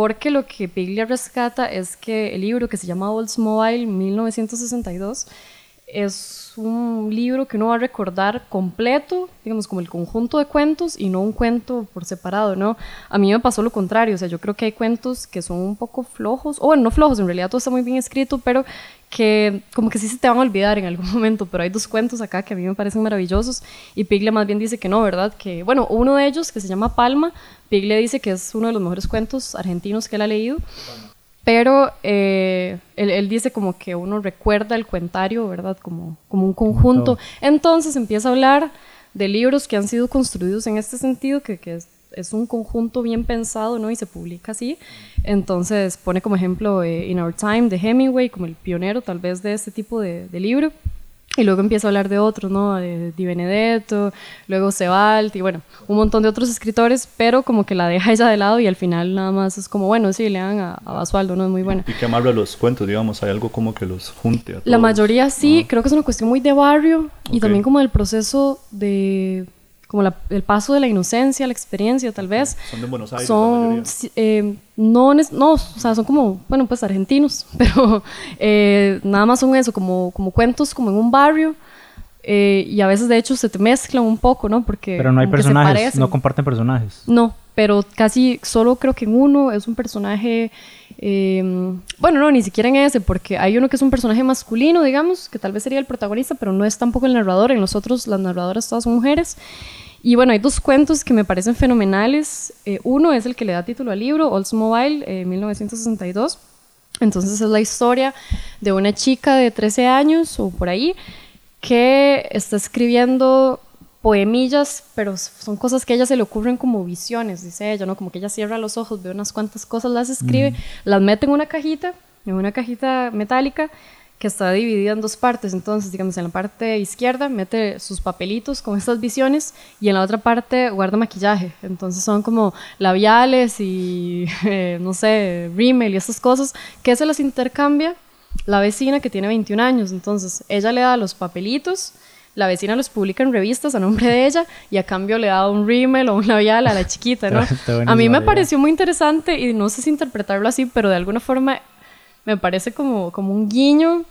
porque lo que Piglia rescata es que el libro que se llama Oldsmobile 1962 es un libro que uno va a recordar completo, digamos, como el conjunto de cuentos y no un cuento por separado, ¿no? A mí me pasó lo contrario, o sea, yo creo que hay cuentos que son un poco flojos, o bueno, no flojos, en realidad todo está muy bien escrito, pero que como que sí se te van a olvidar en algún momento, pero hay dos cuentos acá que a mí me parecen maravillosos y Pigle más bien dice que no, ¿verdad? Que, bueno, uno de ellos que se llama Palma, Pigle dice que es uno de los mejores cuentos argentinos que él ha leído pero eh, él, dice como que uno recuerda el cuentario, ¿verdad? Como, como un conjunto. Entonces empieza a hablar de libros que han sido construidos en este sentido, que, que es, es, un conjunto bien pensado, ¿no? Y se publica así. Entonces pone como ejemplo eh, In Our Time de Hemingway, como el pionero tal vez de este tipo de, de libro. Y luego empieza a hablar de otros, ¿no? De Di Benedetto, luego Sebald y bueno, un montón de otros escritores, pero como que la deja ella de lado y al final nada más es como, bueno, sí, lean a, a Basualdo, ¿no? Es muy buena. ¿Y qué amarra los cuentos, digamos? ¿Hay algo como que los junte? A la mayoría sí, creo que es una cuestión muy de barrio y también como del proceso de como el paso de la inocencia, la experiencia, tal vez. Son de Buenos Aires. Son, eh, no, no, o sea, son como, bueno, pues argentinos, pero eh, nada más son eso, como, como cuentos, como en un barrio. Eh, y a veces, de hecho, se te mezclan un poco, ¿no? Porque. Pero no hay personajes, no comparten personajes. No, pero casi solo creo que en uno es un personaje Em, bueno, no, ni siquiera en ese, porque hay uno que es un personaje masculino, digamos, que tal vez sería el protagonista, pero no es tampoco el narrador. En los otros, las narradoras todas son mujeres. Y bueno, hay dos cuentos que me parecen fenomenales. Eh, uno es el que le da título al libro, Oldsmobile, eh, 1962. Entonces es la historia de una chica de 13 años o por ahí que está escribiendo poemillas, pero son cosas que a ella se le ocurren como visiones, dice ella, ¿no? Como que ella cierra los ojos, ve unas cuantas cosas, las escribe, las mete en una cajita, en una cajita metálica que está dividida en dos partes. Entonces, digamos, en la parte izquierda mete sus papelitos con estas visiones y en la otra parte guarda maquillaje. Entonces son como labiales y, eh, no sé, rímel y esas cosas que se las intercambia la vecina que tiene 21 años. Entonces, ella le da los papelitos la vecina los publica en revistas a nombre de ella y a cambio le da un rímel o un labial a la chiquita, ¿no? a mí me pareció muy interesante y no sé si interpretarlo así, pero de alguna forma me parece como, como un guiño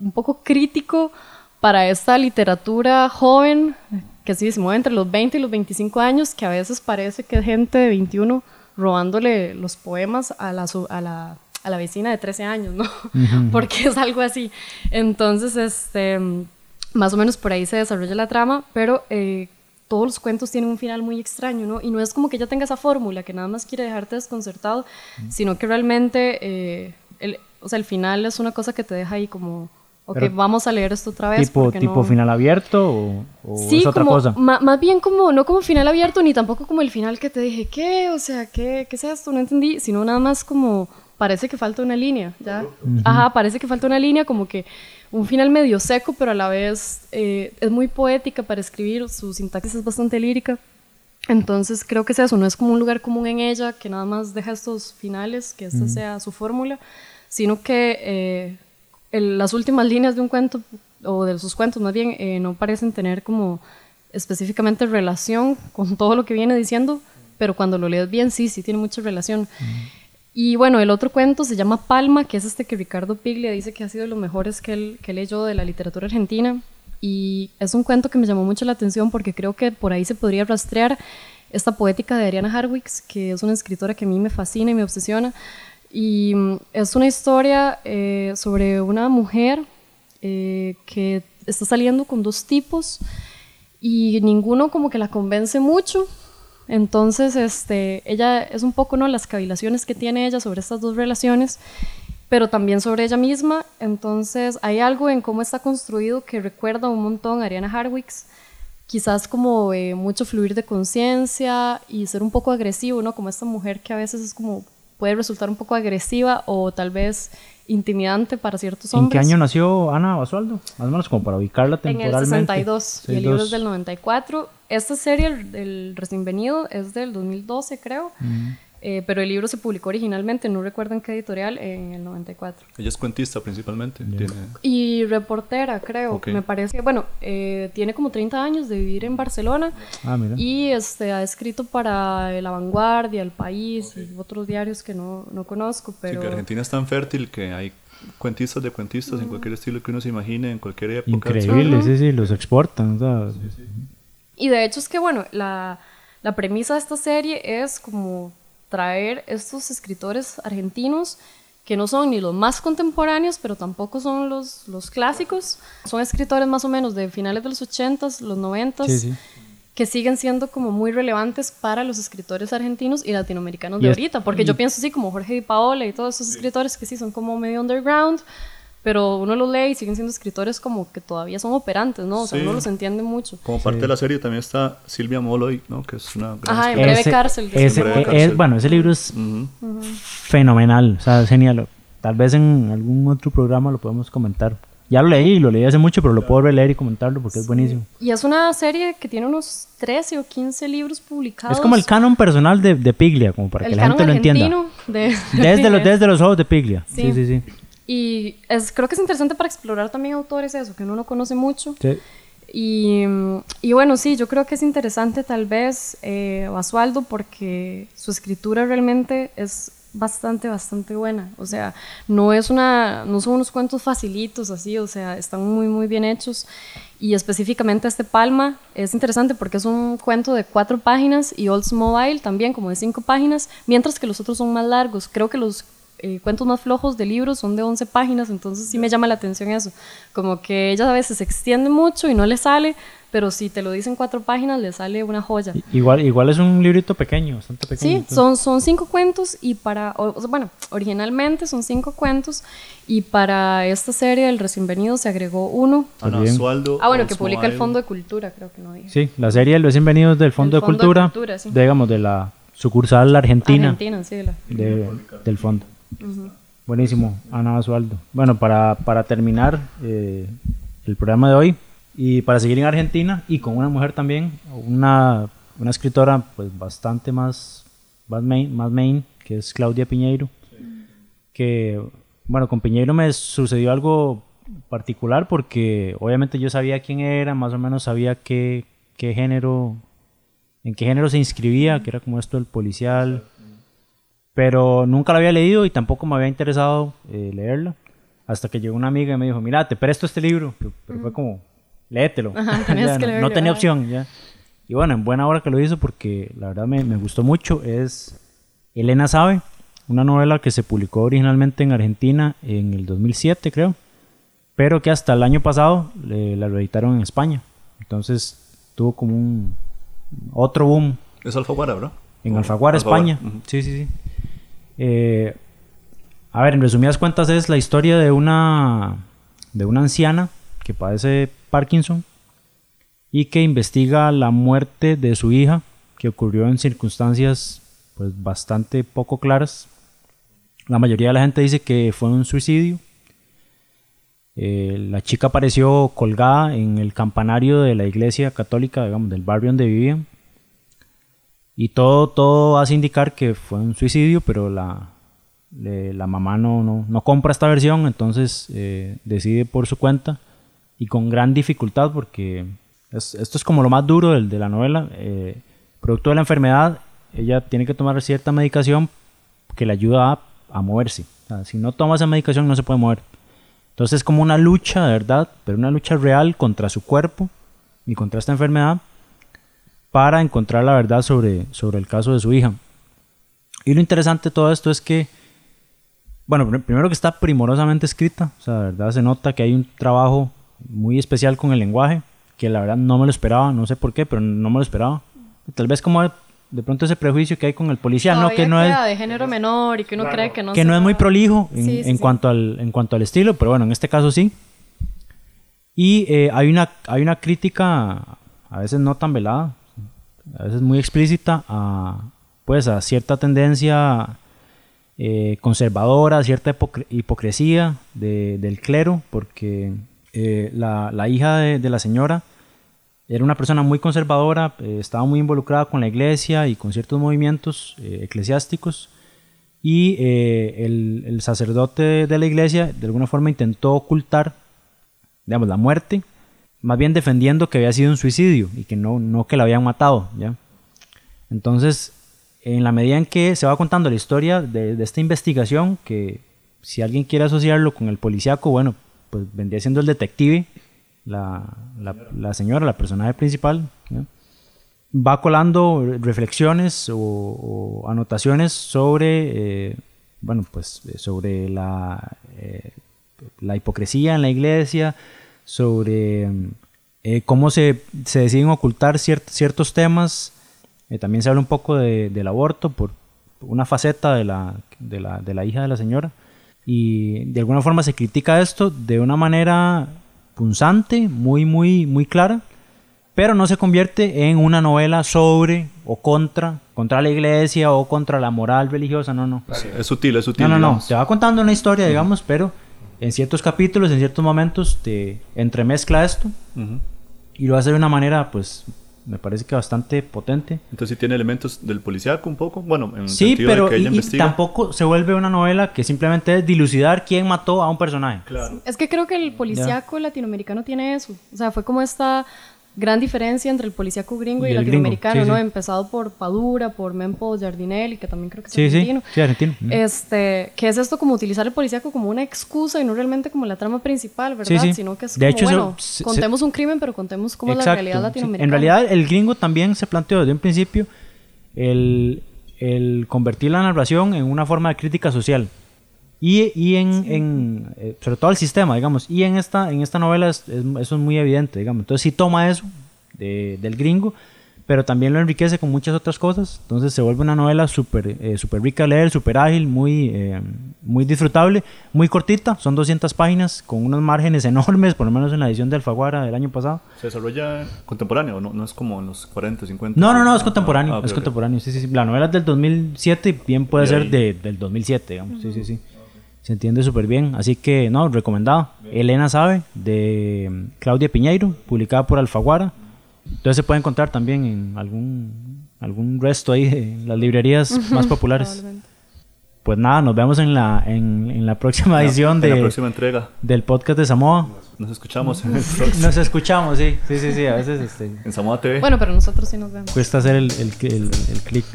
un poco crítico para esta literatura joven que sí se mueve entre los 20 y los 25 años, que a veces parece que es gente de 21 robándole los poemas a la, a la, a la vecina de 13 años, ¿no? Porque es algo así. Entonces, este más o menos por ahí se desarrolla la trama, pero eh, todos los cuentos tienen un final muy extraño, ¿no? Y no es como que ella tenga esa fórmula que nada más quiere dejarte desconcertado, sino que realmente, eh, el, o sea, el final es una cosa que te deja ahí como, ok, vamos a leer esto otra vez. ¿Tipo, tipo final abierto o, es otra cosa? Más bien como, no como final abierto, ni tampoco como el final que te dije, ¿qué? O sea, ¿qué, qué es esto? No entendí, sino nada más como, parece que falta una línea, ¿ya? Ajá, parece que falta una línea como que un final medio seco, pero a la vez eh, es muy poética para escribir, su sintaxis es bastante lírica. Entonces creo que es eso, no es como un lugar común en ella que nada más deja estos finales, que esta sea su fórmula, sino que eh, las últimas líneas de un cuento, o de sus cuentos más bien, eh, no parecen tener como específicamente relación con todo lo que viene diciendo, pero cuando lo lees bien sí, sí tiene mucha relación. Y bueno, el otro cuento se llama Palma, que es este que Ricardo Piglia dice que ha sido de los mejores que él, que leyó de la literatura argentina. Y es un cuento que me llamó mucho la atención porque creo que por ahí se podría rastrear esta poética de Ariana Harwicks, que es una escritora que a mí me fascina y me obsesiona. Y mm, es una historia eh, sobre una mujer eh, que está saliendo con dos tipos y ninguno como que la convence mucho entonces, este, ella es un poco, ¿no? Las cavilaciones que tiene ella sobre estas dos relaciones, pero también sobre ella misma. Entonces, hay algo en cómo está construido que recuerda un montón a Ariana Harwicks, quizás como eh, mucho fluir de conciencia y ser un poco agresivo, ¿no? Como esta mujer que a veces es como puede resultar un poco agresiva o tal vez intimidante para ciertos hombres. ¿En qué año nació Ana Basualdo? Más o menos como para ubicarla temporalmente. En el 62, y el libro es del 94. Esta serie, el, recién venido, es del 2012, creo. Eh, pero el libro se publicó originalmente, no recuerdo en qué editorial, en el 94. Ella es cuentista principalmente. Tiene... Y reportera, creo. Ok. Me parece, bueno, eh, tiene como 30 años de vivir en Barcelona Ah, mira. y este, ha escrito para La Vanguardia, El País y otros diarios que no, no conozco, Sí, pero... que Argentina es tan fértil que hay cuentistas de cuentistas en cualquier estilo que uno se imagine, en cualquier época. Increíble, sí, sí, los exportan. o sea, Y de hecho es que, bueno, la, la premisa de esta serie es como traer estos escritores argentinos que no son ni los más contemporáneos, pero tampoco son los, los clásicos. Son escritores más o menos de finales de los 80s, los 90s, Sí, sí. que siguen siendo como muy relevantes para los escritores argentinos y latinoamericanos Y de es- ahorita. Porque yo pienso así como Jorge Di Paola y todos esos escritores que sí son como medio underground, pero uno los lee y siguen siendo escritores como que todavía son operantes, ¿no? O sea, Sí. uno los entiende mucho. Como parte de la serie también está Silvia Moloy, ¿no? que es una gran Ajá, en breve cárcel. de ese- Breve eh, cárcel. eh, bueno, ese libro es Ujú. fenomenal, o sea, es genial. Tal vez en algún otro programa lo podemos comentar. Ya lo leí, lo leí hace mucho, pero lo puedo releer y comentarlo porque es buenísimo. Y es una serie que tiene unos 13 o 15 libros publicados. Es como el canon personal de, de Piglia, como para que El la gente lo entienda. argentino de- Desde los, de- desde los ojos de Piglia. Sí, Sí. sí, sí. Y es, creo que es interesante para explorar también autores eso, que uno no conoce mucho. Sí. Y, y bueno, sí, yo creo que es interesante tal vez eh, Basualdo porque su escritura realmente es bastante, bastante buena. O sea, no, es una, no son unos cuentos facilitos así, o sea, están muy, muy bien hechos. Y específicamente este Palma es interesante porque es un cuento de cuatro páginas y Oldsmobile también como de cinco páginas, mientras que los otros son más largos. Creo que los eh, cuentos más flojos de libros son de 11 páginas, entonces sí me llama la atención eso. Como que ella a veces se extiende mucho y no le sale, pero si te lo dicen cuatro páginas, le sale una joya. Igual, igual es un librito pequeño, bastante pequeño. Sí, entonces- son, son cinco cuentos y para, o- o sea, bueno, originalmente son cinco cuentos y para esta serie El recién venido se agregó uno. Ana bien. Basualdo, Ah, bueno, que publica el. Fondo de Cultura, creo que no dije. Sí, la serie El recién venido del Fondo, Del de, Fondo de Cultura, Cultura, sí. digamos, de la sucursal argentina, Argentina, sí. la- de- del fondo. Buenísimo, Ana Basualdo. Bueno, para, para terminar eh, el programa de hoy y para seguir en Argentina y con una mujer también, una, una escritora pues bastante más, más, main, más main, que es Claudia Piñeiro, que, bueno, con Piñeiro me sucedió algo particular porque obviamente yo sabía quién era, más o menos sabía qué, qué género, en qué género se inscribía, que era como esto del policial, pero nunca la había leído y tampoco me había interesado eh, leerla. Hasta que llegó una amiga y me dijo, mira, te presto este libro. Pero, pero fue como, léetelo. Ajá, tenías Ya, que no, leerlo, no tenía opción ya. Y bueno, en buena hora que lo hizo porque la verdad me, me gustó mucho. Es Elena Sabe, una novela que se publicó originalmente en Argentina en el 2007 creo, pero que hasta el año pasado eh, la reeditaron en España. Entonces tuvo como un otro boom Es Alfaguara, ¿verdad? en Alfaguara, España. Sí, sí, sí. Eh, a ver, en resumidas cuentas es la historia de una, de una anciana que padece Parkinson y que investiga la muerte de su hija que ocurrió en circunstancias pues bastante poco claras. La mayoría de la gente dice que fue un suicidio. Eh, la chica apareció colgada en el campanario de la iglesia católica, digamos, del barrio donde vivían. Y todo, todo hace indicar que fue un suicidio, pero la, la mamá no, no, no compra esta versión, entonces eh, decide por su cuenta y con gran dificultad, porque es- esto es como lo más duro del- de, la novela. eh, producto de la enfermedad, ella tiene que tomar cierta medicación que le ayuda a, a moverse. Si no toma esa medicación no se puede mover. Entonces es como una lucha, de verdad, pero una lucha real contra su cuerpo y contra esta enfermedad para encontrar la verdad sobre, sobre el caso de su hija. Y lo interesante de todo esto es que, bueno, pr- primero que está primorosamente escrita, o sea, de verdad se nota que hay un trabajo muy especial con el lenguaje, que la verdad no me lo esperaba, no sé por qué, pero no me lo esperaba. Tal vez como de, pronto ese prejuicio que hay con el policial, ¿no? Todavía Que no es, de género menor y que uno cree que no que no es muy prolijo en, Sí, sí, en sí. Cuanto al, en cuanto al estilo, pero bueno, en este caso sí. Y eh, hay, una, hay una crítica, a veces no tan velada, a veces muy explícita, a, pues, a cierta tendencia eh, conservadora, cierta hipocre- hipocresía de- del clero, porque eh, la, la hija de, la señora era una persona muy conservadora, eh, estaba muy involucrada con la iglesia y con ciertos movimientos eclesiásticos. Y el, el, sacerdote de la iglesia de alguna forma intentó ocultar, digamos, la muerte, más bien defendiendo que había sido un suicidio y que no, no que la habían matado. ¿ya? Entonces, en la medida en que se va contando la historia de, esta investigación, que si alguien quiere asociarlo con el policíaco, bueno, pues vendría siendo el detective, la, la, la señora, la personaje principal, va colando reflexiones o, anotaciones sobre, eh, bueno, pues sobre la, eh, la hipocresía en la iglesia, sobre eh, cómo se, se, deciden ocultar ciert, ciertos temas. Eh, también se habla un poco de, del aborto por una faceta de la, de, la, de la hija de la señora. Y de alguna forma se critica esto de una manera punzante, muy, muy, muy clara pero no se convierte en una novela sobre o contra, contra la iglesia o contra la moral religiosa, no, no. Es sutil, es sutil. No, no, no, te va contando una historia, digamos, pero en ciertos capítulos, en ciertos momentos, te entremezcla esto uh -huh. y lo hace de una manera, pues, me parece que bastante potente. Entonces sí tiene elementos del policíaco un poco, bueno, en el sí, sentido pero de que ella y, investiga. tampoco se vuelve una novela que simplemente es dilucidar quién mató a un personaje. Claro. Es que creo que el policíaco latinoamericano tiene eso, o sea, fue como esta gran diferencia entre el policíaco gringo y, Y el latinoamericano, sí, ¿no? sí. Empezado por Padura, por Mempo Giardinelli, que también creo que es Sí, argentino. sí, argentino. Este, que es esto como utilizar el policíaco como una excusa y no realmente como la trama principal, ¿verdad? Sino que es De como, hecho, bueno, se- contemos un crimen, pero contemos cómo es la realidad latinoamericana. En realidad, el gringo también se planteó desde un principio el, el convertir la narración en una forma de crítica social. Y, y en, en, eh, sobre todo el sistema, digamos. Y en esta, en esta novela es- es- eso es muy evidente, digamos. Entonces sí toma eso de- del gringo, pero también lo enriquece con muchas otras cosas. Entonces se vuelve una novela súper eh, súper rica de leer, súper ágil, muy, eh, muy disfrutable, muy cortita. Son 200 páginas con unos márgenes enormes, por lo menos en la edición de Alfaguara del año pasado. ¿Se desarrolla contemporáneo? ¿No, no es como en los 40, 50? No, no, no, es contemporáneo. ah, es ok. contemporáneo, sí, sí, sí. La novela es del 2007 y bien puede De ser de, del 2007, digamos. Sí, sí, sí. Se entiende súper bien. Así que, no, recomendado. Elena Sabe, de mm, Claudia Piñeiro, publicada por Alfaguara. Entonces se puede encontrar también en algún, algún resto ahí de las librerías más populares. Pues nada, nos vemos en la, en, en la próxima edición En de, la próxima entrega. del podcast de Samoa. Nos escuchamos en, el próximo- Nos escuchamos, sí. Sí, sí, sí. A veces este, en Samoa TV. Bueno, pero nosotros sí nos vemos. cuesta hacer el, el, el, el clic.